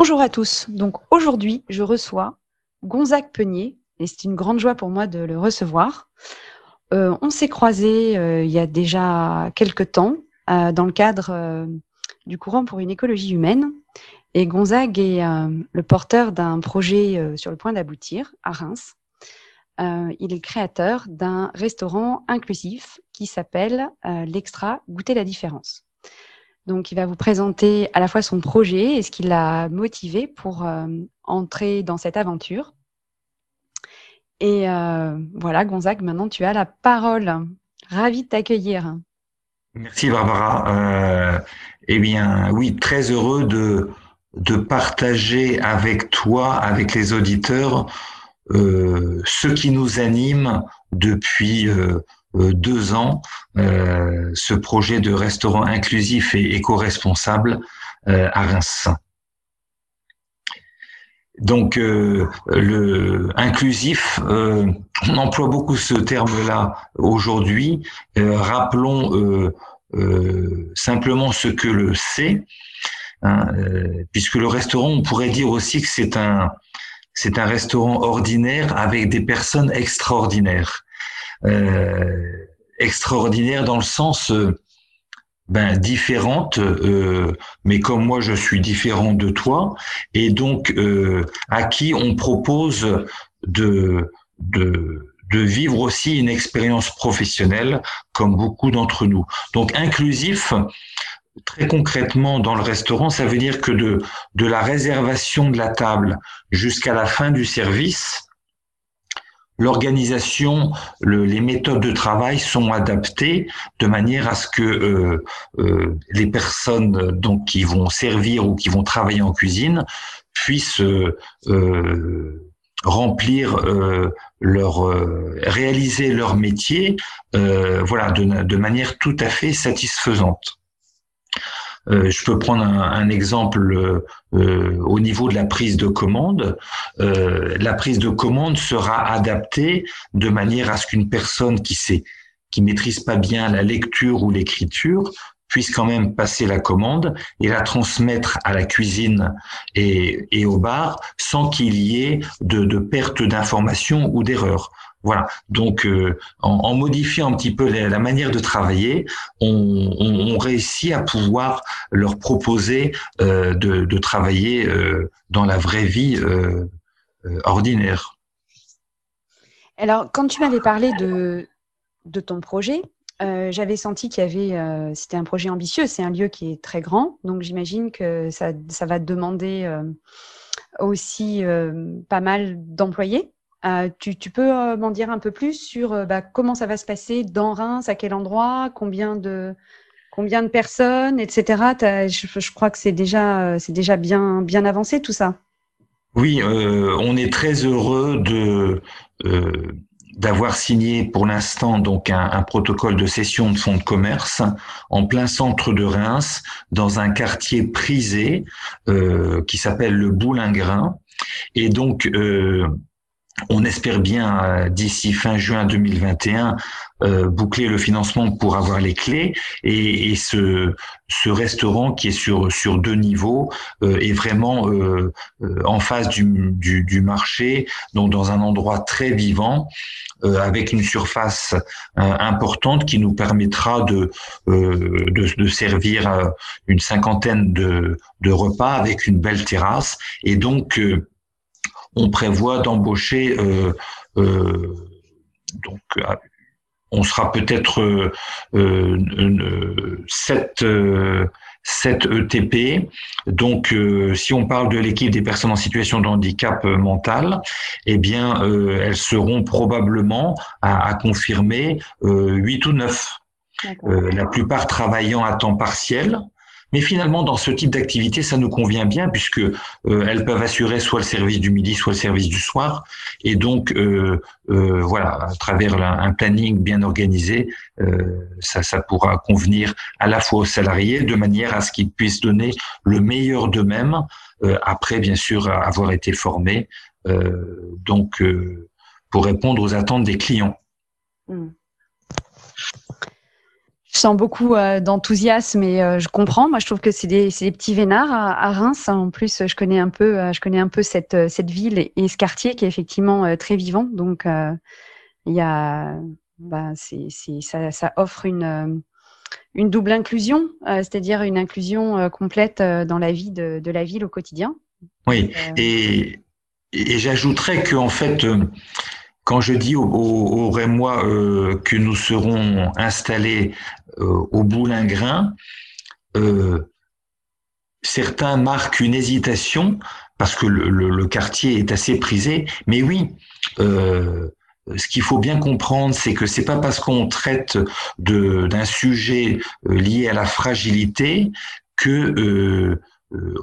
Bonjour à tous. Donc aujourd'hui, je reçois Gonzague Penier et c'est une grande joie pour moi de le recevoir. Euh, on s'est croisés euh, il y a déjà quelques temps euh, dans le cadre du courant pour une écologie humaine. Et Gonzague est le porteur d'un projet sur le point d'aboutir à Reims. il est le créateur d'un restaurant inclusif qui s'appelle l'Extra Goûter la différence. Donc, il va vous présenter à la fois son projet et ce qui l'a motivé pour entrer dans cette aventure. Et euh, voilà, Gonzague, maintenant tu as la parole. Ravi de t'accueillir. Merci Barbara. Euh, eh bien, oui, très heureux de, partager avec toi, avec les auditeurs, euh, ce qui nous anime depuis euh, euh deux ans, euh, ce projet de restaurant inclusif et éco-responsable à Reims. Donc, euh, le inclusif, euh, on emploie beaucoup ce terme-là aujourd'hui. Euh, rappelons simplement ce que le c'est, hein, puisque le restaurant, on pourrait dire aussi que c'est un c'est un restaurant ordinaire avec des personnes extraordinaires. Extraordinaires dans le sens ben, différentes, euh, mais comme moi je suis différent de toi, et donc euh, à qui on propose de, de, de vivre aussi une expérience professionnelle, comme beaucoup d'entre nous. Donc inclusif, très concrètement dans le restaurant, ça veut dire que de, de la réservation de la table jusqu'à la fin du service, l'organisation, les méthodes de travail sont adaptées de manière à ce que euh, euh, les personnes donc qui vont servir ou qui vont travailler en cuisine puissent euh, remplir leur réaliser leur métier voilà de manière tout à fait satisfaisante. Euh, je peux prendre un, exemple euh, au niveau de la prise de commande. Euh, la prise de commande sera adaptée de manière à ce qu'une personne qui sait, qui maîtrise pas bien la lecture ou l'écriture puisse quand même passer la commande et la transmettre à la cuisine et, et au bar sans qu'il y ait de, de perte d'information ou d'erreur. Voilà. Donc, euh, en, modifiant un petit peu la, manière de travailler, on, réussit à pouvoir leur proposer euh, de, travailler euh, dans la vraie vie ordinaire. Alors, quand tu m'avais parlé de, ton projet, j'avais senti qu'il y avait, c'était un projet ambitieux, c'est un lieu qui est très grand, donc j'imagine que ça, va demander aussi pas mal d'employés. Euh, tu, peux euh, m'en dire un peu plus sur euh, bah, comment ça va se passer dans Reims, à quel endroit, combien de, combien de personnes, etc. Je, crois que c'est déjà, c'est déjà bien, bien avancé tout ça. Oui, on est très heureux de d'avoir signé pour l'instant donc un, protocole de cession de fonds de commerce en plein centre de Reims, dans un quartier prisé qui s'appelle le Boulingrin. Et donc, on espère bien euh, d'ici fin juin 2021 euh, boucler le financement pour avoir les clés et, ce, ce restaurant qui est sur sur deux niveaux euh, est vraiment en face du, du, marché donc dans un endroit très vivant avec une surface importante qui nous permettra de de, de, servir une cinquantaine de, de repas avec une belle terrasse. Et donc on prévoit d'embaucher euh, euh, donc euh, on sera peut-être euh, 7, 7 ETP. Donc, si on parle de l'équipe des personnes en situation de handicap mental, eh bien, elles seront probablement à, à confirmer 8 ou 9. la plupart travaillant à temps partiel, mais finalement, dans ce type d'activité, ça nous convient bien puisque euh, elles peuvent assurer soit le service du midi, soit le service du soir. Et donc, euh, euh, voilà, à travers un planning bien organisé, ça, ça pourra convenir à la fois aux salariés de manière à ce qu'ils puissent donner le meilleur d'eux-mêmes après, bien sûr, avoir été formés. donc, pour répondre aux attentes des clients. Mmh. Je sens beaucoup d'enthousiasme et je comprends. Moi, je trouve que c'est des, des, petits vénards à, Reims. En plus, je connais un peu, je connais un peu cette, cette ville et, et, ce quartier qui est effectivement très vivant. Donc, il y a, bah, ça, ça, offre une, une double inclusion, c'est-à-dire une inclusion complète dans la vie de, de, la ville au quotidien. Oui, et, et j'ajouterais que en fait, quand je dis au, Rémois euh, que nous serons installés euh, au Boulingrin, euh, certains marquent une hésitation parce que le, quartier est assez prisé. Mais oui, ce qu'il faut bien comprendre, c'est que c'est pas parce qu'on traite d'un sujet lié à la fragilité que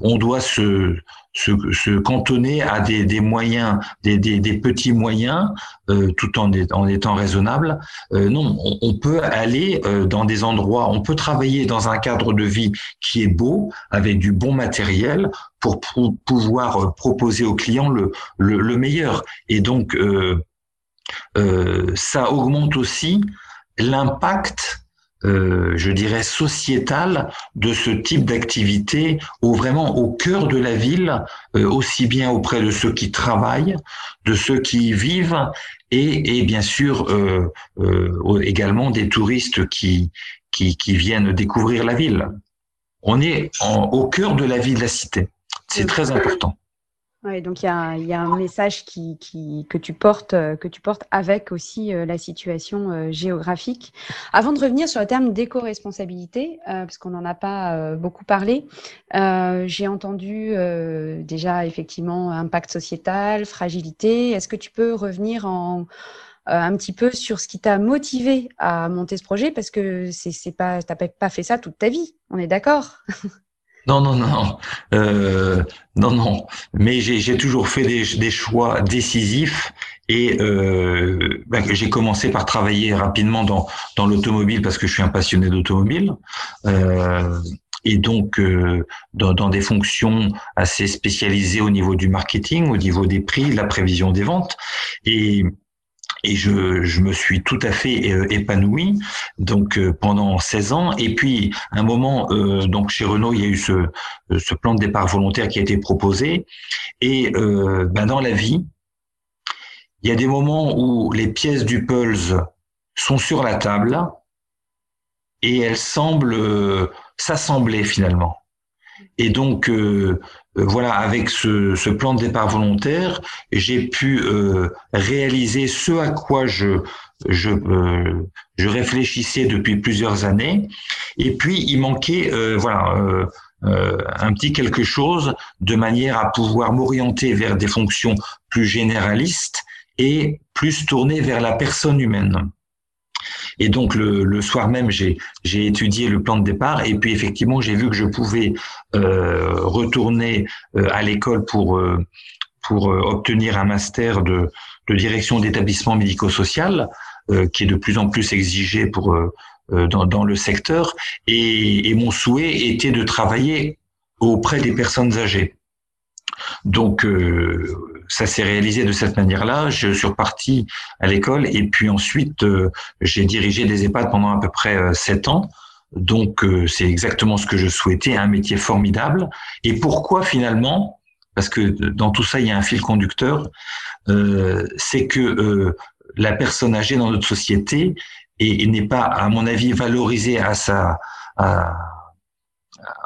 on doit se se, cantonner à des, moyens, des, petits moyens, euh, tout en, étant raisonnable. Euh, non, on, peut aller euh, dans des endroits, on peut travailler dans un cadre de vie qui est beau, avec du bon matériel, pour, pouvoir proposer aux clients le, le, le meilleur. Et donc, ça augmente aussi l'impact euh, je dirais, sociétale de ce type d'activité au vraiment au cœur de la ville, euh, aussi bien auprès de ceux qui travaillent, de ceux qui y vivent, et, et bien sûr euh, euh également des touristes qui, qui, qui, viennent découvrir la ville. On est en, au cœur de la vie de la cité. C'est très important. Donc il y a, un message tu euh, que tu portes avec aussi euh, la situation euh, géographique. Avant de revenir sur le terme d'éco-responsabilité, parce qu'on n'en a pas beaucoup parlé, j'ai entendu déjà effectivement impact sociétal, fragilité. Est-ce que tu peux revenir en, un petit peu sur ce qui t'a motivé à monter ce projet? Parce que pas, t'as pas fait ça toute ta vie, on est d'accord? Non, non, non, euh, non, non. Mais j'ai toujours fait des, choix décisifs et euh, ben, j'ai commencé par travailler rapidement dans, dans l'automobile parce que je suis un passionné d'automobile. Euh, et donc euh, dans, dans, des fonctions assez spécialisées au niveau du marketing, au niveau des prix, la prévision des ventes. Et et je, je, me suis tout à fait euh, épanoui donc euh, pendant 16 ans. Et puis un moment euh, donc chez Renault il y a eu ce, ce plan de départ volontaire qui a été proposé. Et ben dans la vie il y a des moments où les pièces du Pulse sont sur la table et elles semblent s'assembler finalement et donc euh, voilà, avec ce, plan de départ volontaire, j'ai pu euh, réaliser ce à quoi je je, euh, je réfléchissais depuis plusieurs années. Et puis il manquait voilà un petit quelque chose de manière à pouvoir m'orienter vers des fonctions plus généralistes et plus tournées vers la personne humaine. Et donc le, le soir même, j'ai étudié le plan de départ et puis effectivement, j'ai vu que je pouvais euh, retourner euh, à l'école pour euh, pour euh, obtenir un master de, de direction d'établissement médico-social qui est de plus en plus exigé pour dans, dans le secteur. Et, et mon souhait était de travailler auprès des personnes âgées. Donc, euh, ça s'est réalisé de cette manière-là. Je suis reparti à l'école et puis ensuite, euh, j'ai dirigé des EHPAD pendant à peu près euh, sept ans. Donc, c'est exactement ce que je souhaitais, un métier formidable. Et pourquoi finalement? Parce que dans tout ça, il y a un fil conducteur. c'est que la personne âgée dans notre société n'est pas, à mon avis, valorisée à sa à,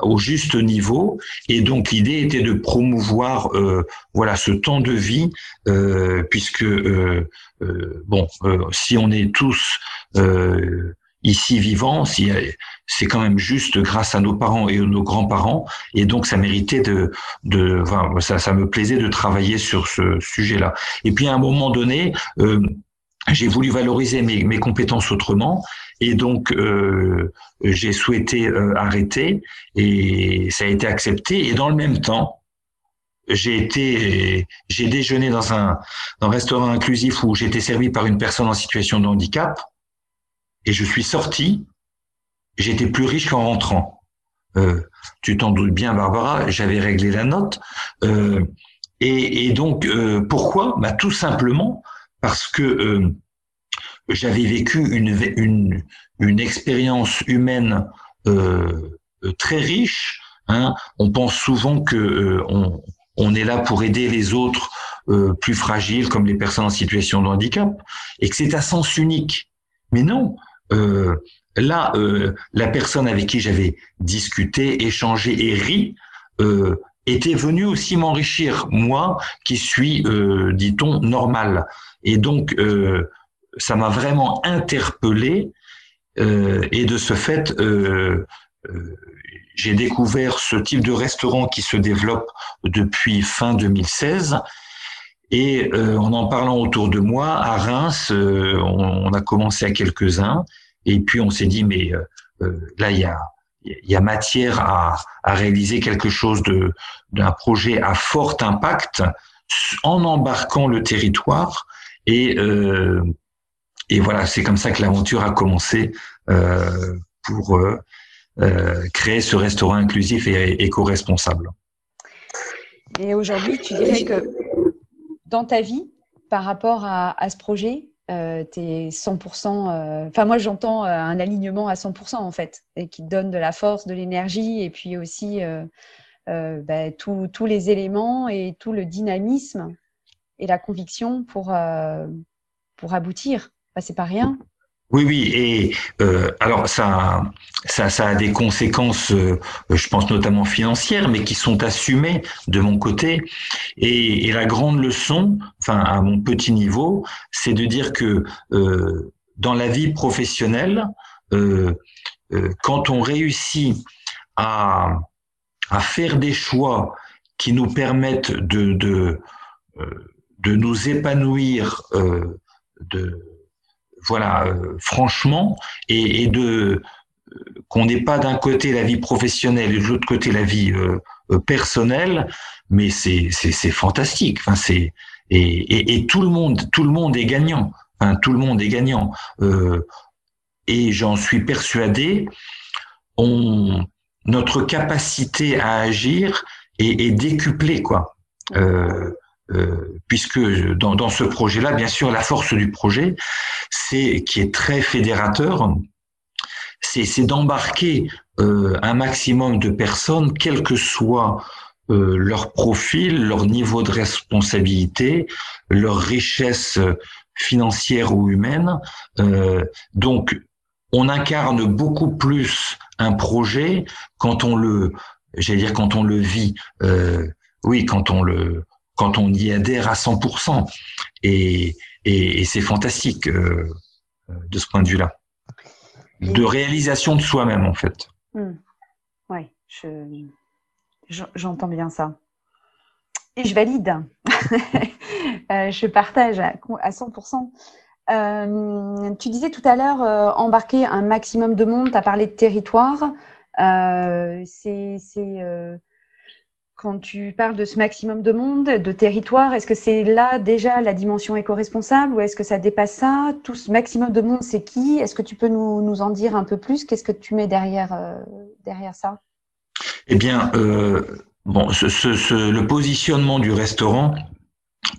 au juste niveau. Et donc l'idée était de promouvoir euh, voilà ce temps de vie, euh, puisque euh, euh bon, euh, si on est tous ici vivants, si, c'est quand même juste grâce à nos parents et nos grands-parents, et donc ça méritait de, de enfin, ça, ça me plaisait de travailler sur ce sujet-là. Et puis à un moment donné, j'ai voulu valoriser mes, mes, compétences autrement et donc euh, j'ai souhaité euh, arrêter et ça a été accepté. Et dans le même temps j'ai été j'ai déjeuné dans un, dans un restaurant inclusif où j'étais servi par une personne en situation de handicap. Et je suis sorti. J'étais plus riche qu'en rentrant. Euh, tu t'en doutes bien Barbara j'avais réglé la note. Euh, et, et, donc euh, pourquoi? Bah tout simplement parce que euh, j'avais vécu une, une, expérience humaine très riche. Hein. On pense souvent que on, on est là pour aider les autres euh, plus fragiles, comme les personnes en situation de handicap, et que c'est à sens unique. Mais non, euh, là, euh, la personne avec qui j'avais discuté, échangé et ri était venue aussi m'enrichir, moi qui suis, dit-on, normal. Et donc, ça m'a vraiment interpellé, et de ce fait, j'ai découvert ce type de restaurant qui se développe depuis fin 2016. Et euh, en en parlant autour de moi, à Reims, euh, on, a commencé à quelques-uns. Et puis on s'est dit, mais euh, là, il y a, y a matière à, à réaliser quelque chose d'un projet à fort impact en embarquant le territoire. Et, et voilà, c'est comme ça que l'aventure a commencé pour euh, créer ce restaurant inclusif et éco-responsable. Et aujourd'hui, tu dirais que dans ta vie, par rapport à, ce projet, euh, tu es 100%. Euh, enfin, moi, j'entends un alignement à 100% en fait, et qui te donne de la force, de l'énergie, et puis aussi bah, tous les éléments et tout le dynamisme et la conviction pour, pour aboutir. Bah, c'est pas rien. Oui, oui, et euh, alors ça, a des conséquences, euh, je pense notamment financières, mais qui sont assumées de mon côté. Et, la grande leçon, enfin à mon petit niveau, c'est de dire que euh, dans la vie professionnelle, quand on réussit à, faire des choix qui nous permettent de, de, de nous épanouir, de voilà, euh, franchement, et, de euh, qu'on n'ait pas d'un côté la vie professionnelle et de l'autre côté la vie euh, personnelle, mais c'est fantastique. Enfin, c'est et, et, tout le monde tout le monde est gagnant. Enfin, tout le monde est gagnant. et j'en suis persuadé. On notre capacité à agir est, est décuplée quoi. Euh, euh, puisque dans, ce projet-là, bien sûr, la force du projet, c'est qui est très fédérateur, c'est d'embarquer euh, un maximum de personnes, quel que soit euh, leur profil, leur niveau de responsabilité, leur richesse financière ou humaine. Euh, donc, on incarne beaucoup plus un projet quand on le, j'allais dire quand on le vit. Euh, oui, quand on le, quand on y adhère à 100%. Et, et, c'est fantastique euh, de ce point de vue-là. De réalisation de soi-même, en fait. Hmm. Oui, j'entends bien ça. Et je valide. Euh, je partage à, 100%. Euh, tu disais tout à l'heure embarquer un maximum de monde, tu as parlé de territoire. c'est quand tu parles de ce maximum de monde, de territoire, est-ce que c'est là déjà la dimension éco-responsable ou est-ce que ça dépasse ça? Tout ce maximum de monde, c'est qui? Est-ce que tu peux nous, en dire un peu plus? Qu'est-ce que tu mets derrière, euh, derrière ça? Eh bien, euh, bon, le positionnement du restaurant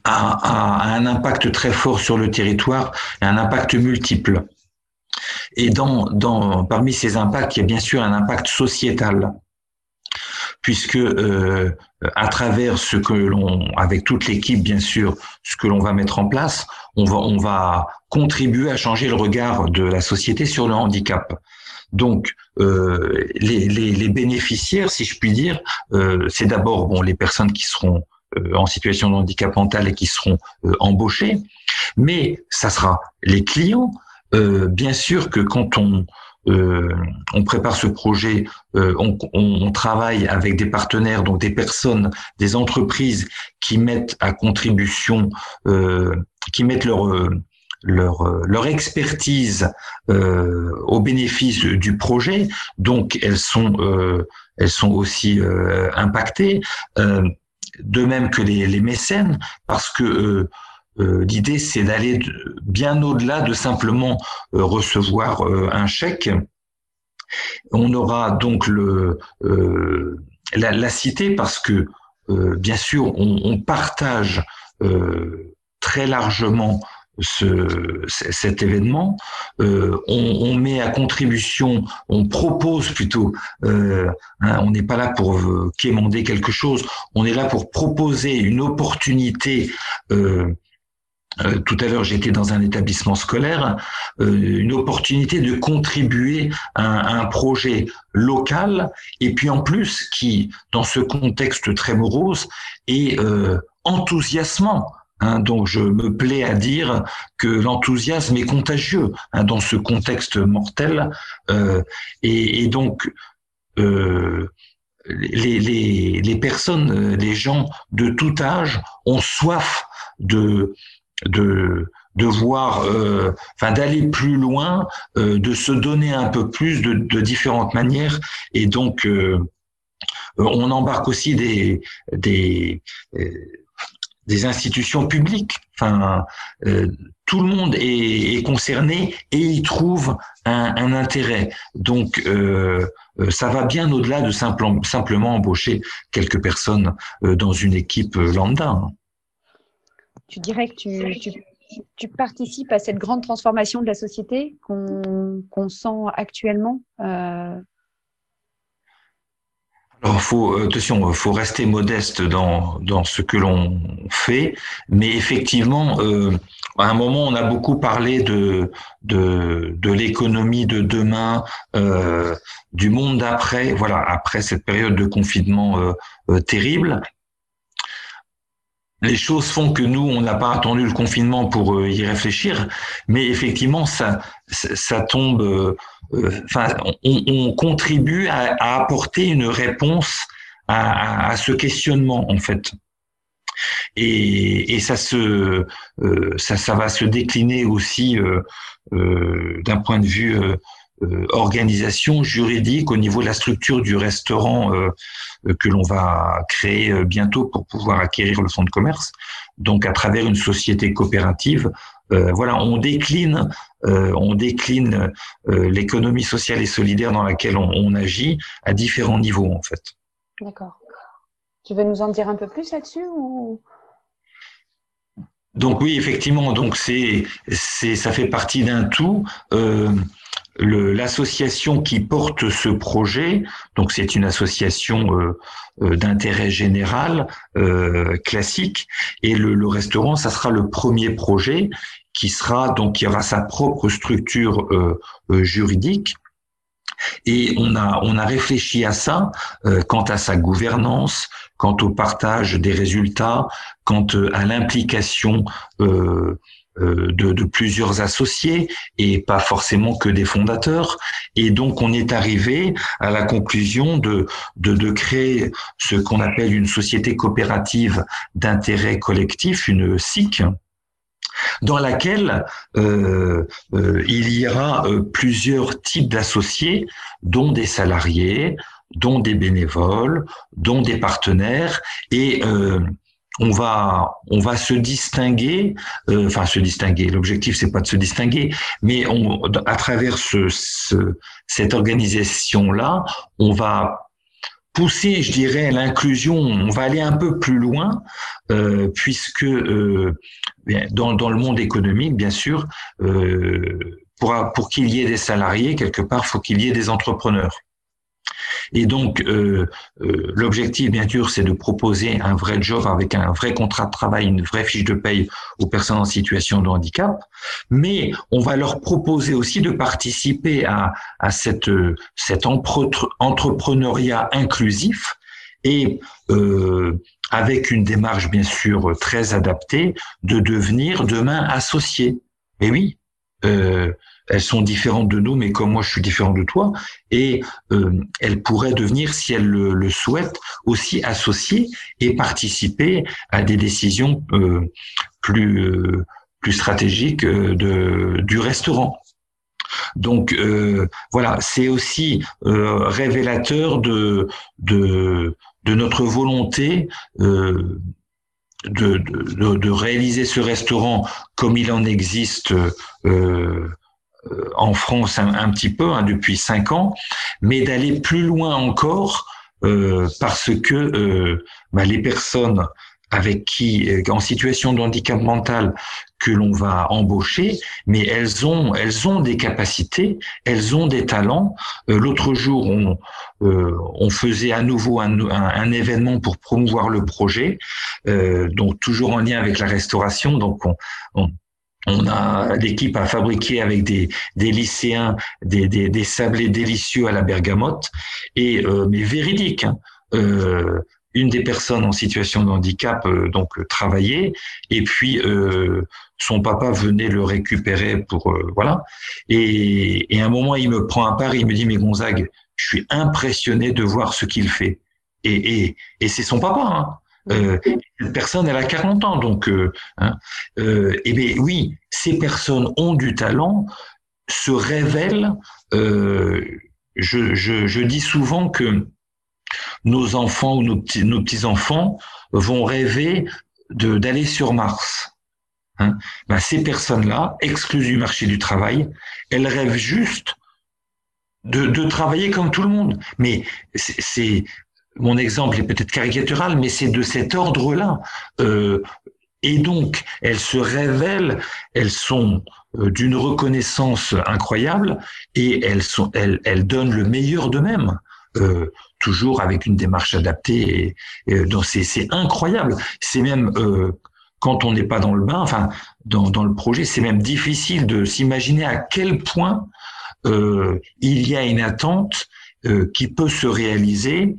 a, un impact très fort sur le territoire un impact multiple. Et parmi ces impacts, il y a bien sûr un impact sociétal puisque euh, à travers ce que l'on, avec toute l'équipe bien sûr, ce que l'on va mettre en place, on va, on va contribuer à changer le regard de la société sur le handicap. Donc, euh, les, les, les, bénéficiaires, si je puis dire, euh, c'est d'abord bon les personnes qui seront euh, en situation de handicap mental et qui seront euh, embauchées, mais ça sera les clients. Euh, bien sûr que quand on on prépare ce projet, euh, on, travaille avec des partenaires, donc des personnes, des entreprises qui mettent à contribution, euh, qui mettent leur expertise au bénéfice du projet, donc elles sont elles sont aussi impactées. de même que les, les mécènes, parce que euh, l'idée, c'est d'aller bien au-delà de simplement euh, recevoir euh, un chèque. On aura donc le, la, cité parce que, bien sûr, on, partage très largement ce, cet événement. Euh, on, on, met à contribution, on propose plutôt, euh, hein, on n'est pas là pour euh, quémander quelque chose, on est là pour proposer une opportunité. Euh, euh tout à l'heure, j'étais dans un établissement scolaire, une opportunité de contribuer à un, projet local, et puis en plus qui, dans ce contexte très morose, est enthousiasmant Hein, donc je me plais à dire que l'enthousiasme est contagieux hein, dans ce contexte mortel. Euh, et, et, donc euh, les, les, les, personnes, les gens de tout âge ont soif de de de voir, euh, enfin d'aller plus loin, euh, de se donner un peu plus de, de différentes manières, et donc euh, on embarque aussi des des des institutions publiques. Enfin, euh, tout le monde est, est, concerné et y trouve un, un intérêt. Donc, euh, euh ça va bien au-delà de simplement, simplement embaucher quelques personnes euh, dans une équipe euh, lambda. Tu dirais que tu, participes à cette grande transformation de la société qu'on qu sent actuellement euh, alors, faut, euh, attention, faut rester modeste dans, ce que l'on fait, mais effectivement, euh, à un moment, on a beaucoup parlé de, l'économie de demain, euh, du monde d'après, voilà, après cette période de confinement terrible les choses font que nous, on n'a pas attendu le confinement pour euh, y réfléchir, mais effectivement, ça, ça tombe. Euh, enfin, on, on, contribue à, apporter une réponse à, ce questionnement, en fait. Et, et ça se, euh, ça, ça va se décliner aussi d'un point de vue euh, organisation juridique au niveau de la structure du restaurant euh, euh, que l'on va créer bientôt pour pouvoir acquérir le fonds de commerce. Donc à travers une société coopérative, voilà, on décline, on décline l'économie sociale et solidaire dans laquelle on, on agit à différents niveaux en fait. D'accord. Tu veux nous en dire un peu plus là-dessus ou? Donc oui, effectivement, donc c'est c'est ça fait partie d'un tout. Euh, l'association qui porte ce projet, donc c'est une association euh, euh, d'intérêt général euh, classique, et le, le, restaurant, ça sera le premier projet qui sera donc qui aura sa propre structure euh, euh, juridique. Et on a on a réfléchi à ça quant à sa gouvernance, quant au partage des résultats, quant à l'implication euh, euh, de, de, plusieurs associés et pas forcément que des fondateurs. Et donc on est arrivé à la conclusion de, de, de créer ce qu'on appelle une société coopérative d'intérêt collectif, une SIC, dans laquelle euh, euh, il y aura euh, plusieurs types d'associés, dont des salariés, dont des bénévoles, dont des partenaires, et euh, on va on va se distinguer, euh, enfin se distinguer. L'objectif c'est pas de se distinguer, mais on, à travers ce, ce cette organisation là, on va pousser, je dirais, l'inclusion. On va aller un peu plus loin, euh, puisque euh, dans dans le monde économique, bien sûr, euh, pour pour qu'il y ait des salariés quelque part, faut qu'il y ait des entrepreneurs. Et donc, euh, euh, l'objectif, bien sûr, c'est de proposer un vrai job avec un vrai contrat de travail, une vraie fiche de paye aux personnes en situation de handicap. Mais on va leur proposer aussi de participer à, à cette, cet entrepreneuriat inclusif et euh, avec une démarche, bien sûr, très adaptée, de devenir demain associé. Et oui, euh, elles sont différentes de nous, mais comme moi je suis différent de toi, et euh, elles pourraient devenir, si elles le, le, souhaitent, aussi associées et participer à des décisions euh, plus euh, plus stratégiques euh, de, du restaurant. Donc euh, voilà, c'est aussi révélateur de, de de notre volonté de, de, de, réaliser ce restaurant comme il en existe euh, euh, en France un, un petit peu hein, depuis cinq ans, mais d'aller plus loin encore euh, parce que euh, bah, les personnes avec qui, en situation de handicap mental, que l'on va embaucher, mais elles ont, elles ont des capacités, elles ont des talents. L'autre jour, on, on faisait à nouveau un, un, événement pour promouvoir le projet, donc toujours en lien avec la restauration. Donc on, on on a l'équipe à fabriquer avec des, des lycéens des, des, des, sablés délicieux à la bergamote et euh, mais véridique. Hein. Euh, une des personnes en situation de handicap euh, donc travaillait et puis son papa venait le récupérer pour voilà et, et à un moment il me prend à part il me dit mais Gonzague je suis impressionné de voir ce qu'il fait et, et, et c'est son papa hein. Euh, cette personne, elle a 40 ans, donc, euh, hein, euh, eh bien, oui, ces personnes ont du talent, se révèlent. Euh, je, je, je, dis souvent que nos enfants ou nos petits, nos petits enfants vont rêver d'aller sur Mars. Hein. Ben, ces personnes-là, exclues du marché du travail, elles rêvent juste de, de travailler comme tout le monde. Mais c'est mon exemple est peut-être caricatural, mais c'est de cet ordre-là. Euh, et donc, elles se révèlent, elles sont euh, d'une reconnaissance incroyable et elles, sont, elles, elles donnent le meilleur d'eux-mêmes. Euh, toujours avec une démarche adaptée. Et, et c'est incroyable. C'est même euh, quand on n'est pas dans le bain, enfin dans, dans le projet, c'est même difficile de s'imaginer à quel point euh, il y a une attente euh, qui peut se réaliser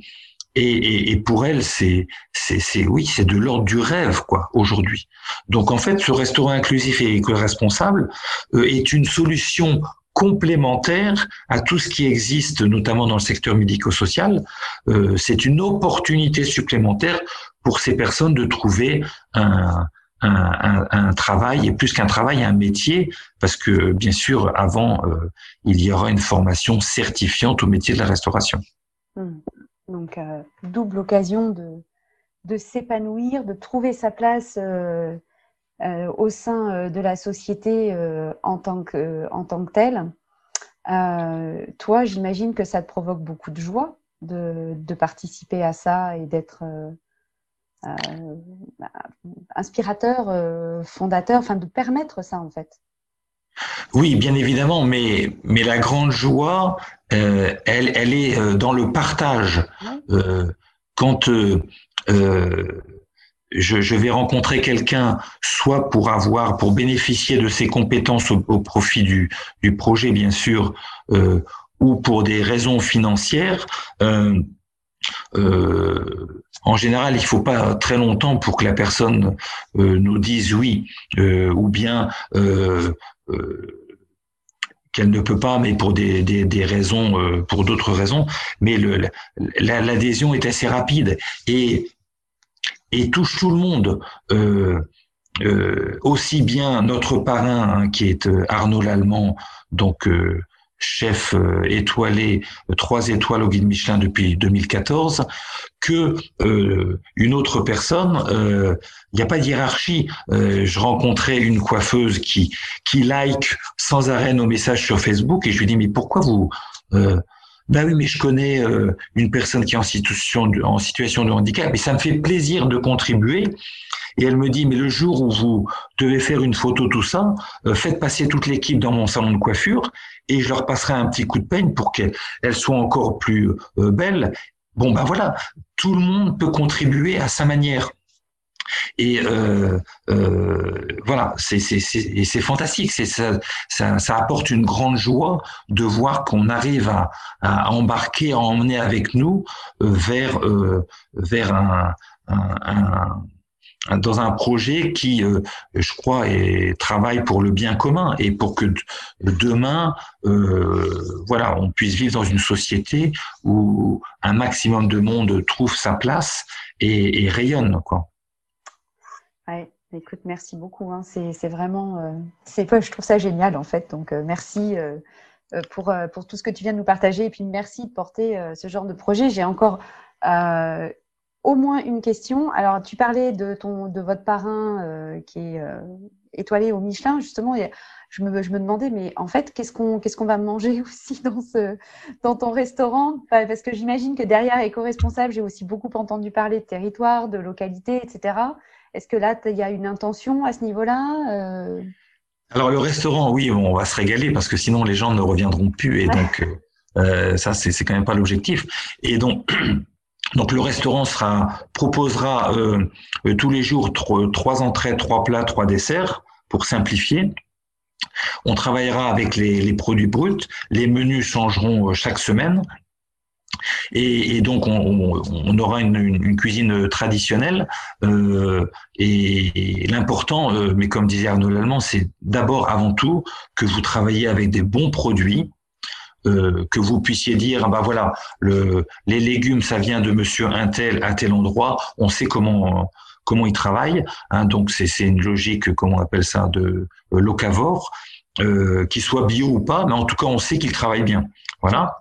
et, et, et, pour elle, c'est, c'est, oui, c'est de l'ordre du rêve, quoi, aujourd'hui. Donc, en fait, ce restaurant inclusif et éco-responsable euh, est une solution complémentaire à tout ce qui existe, notamment dans le secteur médico-social. Euh, c'est une opportunité supplémentaire pour ces personnes de trouver un, un, un, travail, et plus qu'un travail, un métier, parce que bien sûr, avant, euh, il y aura une formation certifiante au métier de la restauration. Mmh. Donc, euh, double occasion de, de s'épanouir, de trouver sa place euh, euh, au sein de la société en, tant que, en tant que telle. toi, j'imagine que ça te provoque beaucoup de joie de, de participer à ça et d'être inspirateur, fondateur, enfin de permettre ça en fait. Oui, bien évidemment, mais, mais la grande joie, euh, elle, elle est euh, dans le partage. Euh, quand euh, je, je, vais rencontrer quelqu'un, soit pour avoir, pour bénéficier de ses compétences au, au profit du, du, projet, bien sûr, ou pour des raisons financières, en général, il faut pas très longtemps pour que la personne nous dise oui, ou bien qu'elle ne peut pas, mais pour des, raisons, euh, pour d'autres raisons. Mais l'adhésion est assez rapide et, touche tout le monde. Euh, euh, aussi bien notre parrain, hein, qui est euh, Arnaud Lallemand, donc euh, chef euh, étoilé, trois étoiles au guide Michelin depuis 2014, que euh, une autre personne. Euh, il n'y a pas de hiérarchie. je rencontrais une coiffeuse qui qui like sans arrêt nos messages sur Facebook et je lui dis mais pourquoi vous ben oui, mais je connais une personne qui est en situation, de, en situation de handicap et ça me fait plaisir de contribuer. Et elle me dit, mais le jour où vous devez faire une photo, tout ça, faites passer toute l'équipe dans mon salon de coiffure et je leur passerai un petit coup de peigne pour qu'elles soient encore plus euh, belles. Bon, ben voilà, tout le monde peut contribuer à sa manière. Et euh, euh, voilà, c'est fantastique. Ça, ça, ça, apporte une grande joie de voir qu'on arrive à, à, embarquer, à emmener avec nous euh, vers euh, vers un, un, un, dans un projet qui, euh, je crois, travaille pour le bien commun et pour que demain, euh, voilà, on puisse vivre dans une société où un maximum de monde trouve sa place et, rayonne, quoi. Écoute, merci beaucoup. Hein. C'est vraiment, euh, je trouve ça génial en fait. Donc, merci. Pour tout ce que tu viens de nous partager et puis merci de porter ce genre de projet. J'ai encore au moins une question. Alors, tu parlais de, ton, de votre parrain euh, qui est euh, étoilé au Michelin, justement, je me, je me demandais, mais en fait, qu'est-ce qu'on qu'est-ce qu'on va manger aussi dans, ce, dans ton restaurant? Parce que j'imagine que derrière éco-responsable, j'ai aussi beaucoup entendu parler de territoire, de localité, etc. Est-ce que là, il y a une intention à ce niveau-là euh? Alors, le restaurant, oui, on va se régaler parce que sinon, les gens ne reviendront plus. Et donc, ça, c'est quand même pas l'objectif. Et donc, donc le restaurant sera proposera euh, tous les jours trois entrées, trois plats, trois desserts pour simplifier. On travaillera avec les, produits bruts. Les menus changeront euh, chaque semaine. Et, donc, on, aura une, cuisine traditionnelle. Euh, et, l'important, euh, mais comme disait Arnaud Lallemand, c'est d'abord, avant tout, que vous travaillez avec des bons produits. Que vous puissiez dire, ah bah voilà, le, les légumes, ça vient de Monsieur Intel à tel endroit. On sait comment comment il travaille. Hein, donc c'est une logique, comment on appelle ça, de euh, locavore, euh, soit bio ou pas, mais en tout cas on sait qu'il travaille bien. Voilà.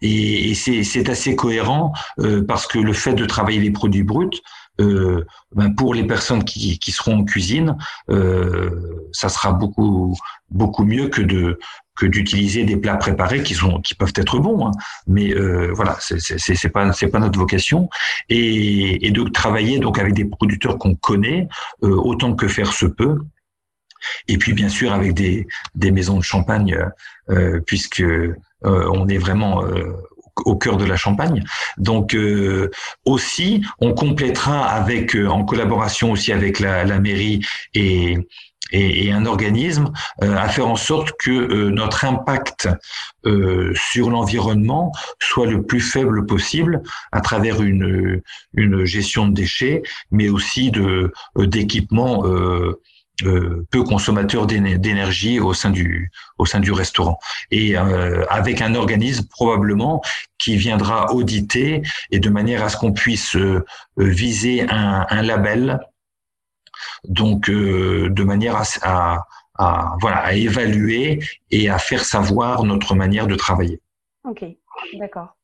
Et, et c'est assez cohérent euh, parce que le fait de travailler les produits bruts, euh, ben pour les personnes qui, qui seront en cuisine, euh, ça sera beaucoup beaucoup mieux que de que d'utiliser des plats préparés qui sont qui peuvent être bons, hein. mais euh, voilà, c'est c'est pas c'est pas notre vocation et, et, de travailler donc avec des producteurs qu'on connaît euh, autant que faire se peut. Et puis bien sûr avec des des maisons de champagne euh, puisque euh, on est vraiment euh, au cœur de la Champagne. Donc euh, aussi, on complétera avec, en collaboration aussi avec la, la mairie et, et, un organisme euh, à faire en sorte que euh, notre impact euh, sur l'environnement soit le plus faible possible à travers une, une gestion de déchets, mais aussi de d'équipements peu consommateurs d'énergie au sein du au sein du restaurant. Et avec un organisme probablement qui viendra auditer et de manière à ce qu'on puisse viser un, un label donc euh, de manière à, voilà, à évaluer et à faire savoir notre manière de travailler. Ok, d'accord.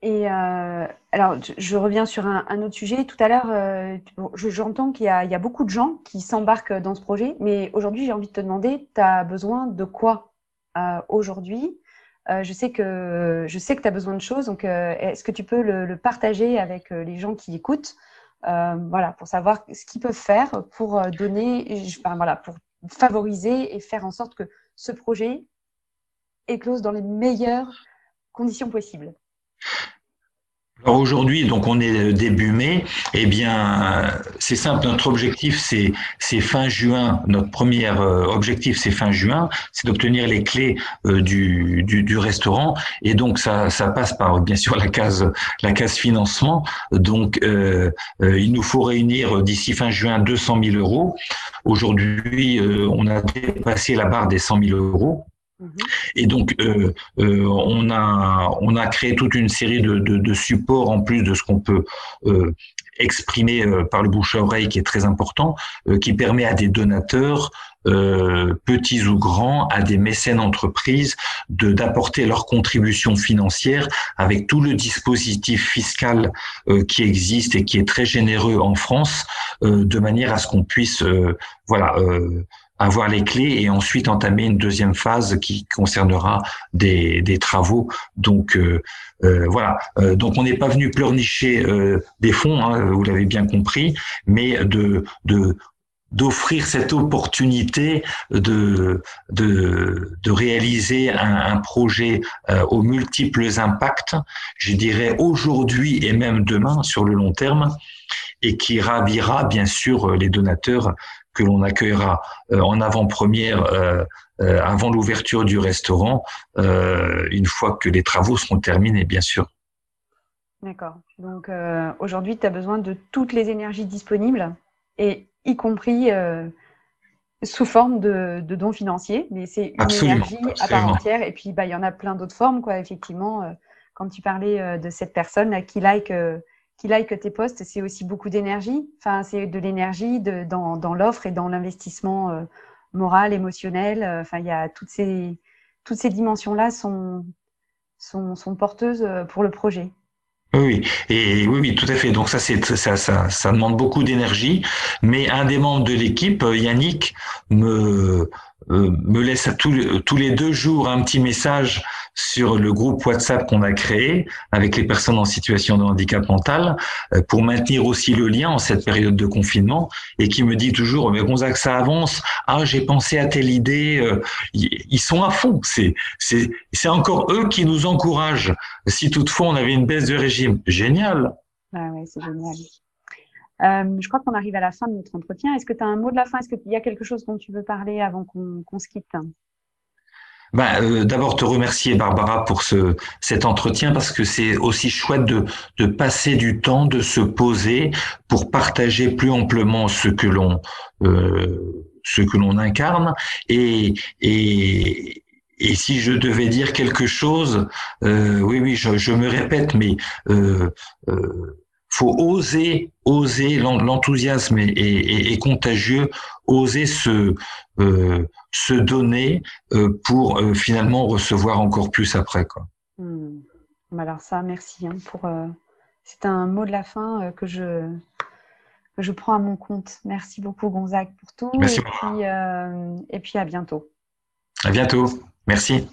Et euh, alors, je, reviens sur un, autre sujet. Tout à l'heure, euh, j'entends qu'il y, a beaucoup de gens qui s'embarquent dans ce projet, mais aujourd'hui, j'ai envie de te demander, tu as besoin de quoi aujourd'hui? Je sais que que tu as besoin de choses, donc est-ce que tu peux le partager avec les gens qui écoutent? euh, voilà, pour savoir ce qu'ils peuvent faire pour euh, donner, voilà, pour favoriser et faire en sorte que ce projet éclose dans les meilleures conditions possibles. Alors aujourd'hui, donc on est début mai, eh bien c'est simple, notre objectif c'est fin juin, notre premier euh, objectif c'est fin juin, c'est d'obtenir les clés euh, du, du, du restaurant et donc ça ça passe par bien sûr la case la case financement. Donc euh, euh il nous faut réunir d'ici fin juin 200 000 euros. Aujourd'hui, on a dépassé la barre des 100 000 euros. Et donc, euh, euh, on, a, on a créé toute une série de, de, de supports en plus de ce qu'on peut euh, exprimer euh, par le bouche à oreille, qui est très important, euh, qui permet à des donateurs, euh, petits ou grands, à des mécènes entreprises, de d'apporter leur contribution financière avec tout le dispositif fiscal qui existe et qui est très généreux en France, de manière à ce qu'on puisse, voilà avoir les clés et ensuite entamer une deuxième phase qui concernera des, des travaux. Donc euh, euh, voilà. Euh, donc on n'est pas venu pleurnicher des fonds, hein, vous l'avez bien compris, mais de, de d'offrir cette opportunité de, de, de réaliser un, un projet aux multiples impacts, je dirais aujourd'hui et même demain sur le long terme, et qui ravira bien sûr les donateurs que l'on accueillera euh, en avant-première euh, euh, avant l'ouverture du restaurant, une fois que les travaux seront terminés, bien sûr. D'accord. Donc aujourd'hui, tu as besoin de toutes les énergies disponibles, et y compris sous forme de, dons financiers, mais c'est une énergie à part entière. Et puis, bah, il y en a plein d'autres formes, quoi. Effectivement, quand tu parlais de cette personne qui like qui like tes posts, c'est aussi beaucoup d'énergie. Enfin, c'est de l'énergie dans, dans l'offre et dans l'investissement euh, moral, émotionnel. Euh, enfin, il y a toutes ces, toutes ces dimensions-là sont, sont, sont, porteuses euh, pour le projet. Oui, et oui, oui, tout à fait. Donc ça, c'est ça, ça, ça demande beaucoup d'énergie. Mais un des membres de l'équipe, Yannick, me euh, me laisse tous, tous les deux jours un petit message sur le groupe WhatsApp qu'on a créé avec les personnes en situation de handicap mental euh, pour maintenir aussi le lien en cette période de confinement et qui me dit toujours mais Gonzague ça avance. Ah j'ai pensé à telle idée. Euh, ils sont à fond. C'est c'est c'est encore eux qui nous encouragent. Si toutefois on avait une baisse de régime génial. Ah ouais c'est génial euh, je crois qu'on arrive à la fin de notre entretien. Est-ce que tu as un mot de la fin? Est-ce qu'il y a quelque chose dont tu veux parler avant qu'on se quitte? Ben, euh, D'abord, te remercier, Barbara, pour ce, cet entretien, parce que c'est aussi chouette de, de passer du temps, de se poser pour partager plus amplement ce que l'on euh, ce que l'on incarne. Et, et, et si je devais dire quelque chose, euh, oui, oui, je, je, me répète, mais euh, euh, faut oser, oser, l'enthousiasme est, contagieux, oser se, euh, se donner euh, pour euh, finalement recevoir encore plus après. Quoi. Hmm. Alors ça, merci hein, pour. C'est un mot de la fin que je que je prends à mon compte. Merci beaucoup Gonzague pour tout. Merci. Et puis, et puis à bientôt. À bientôt. Merci.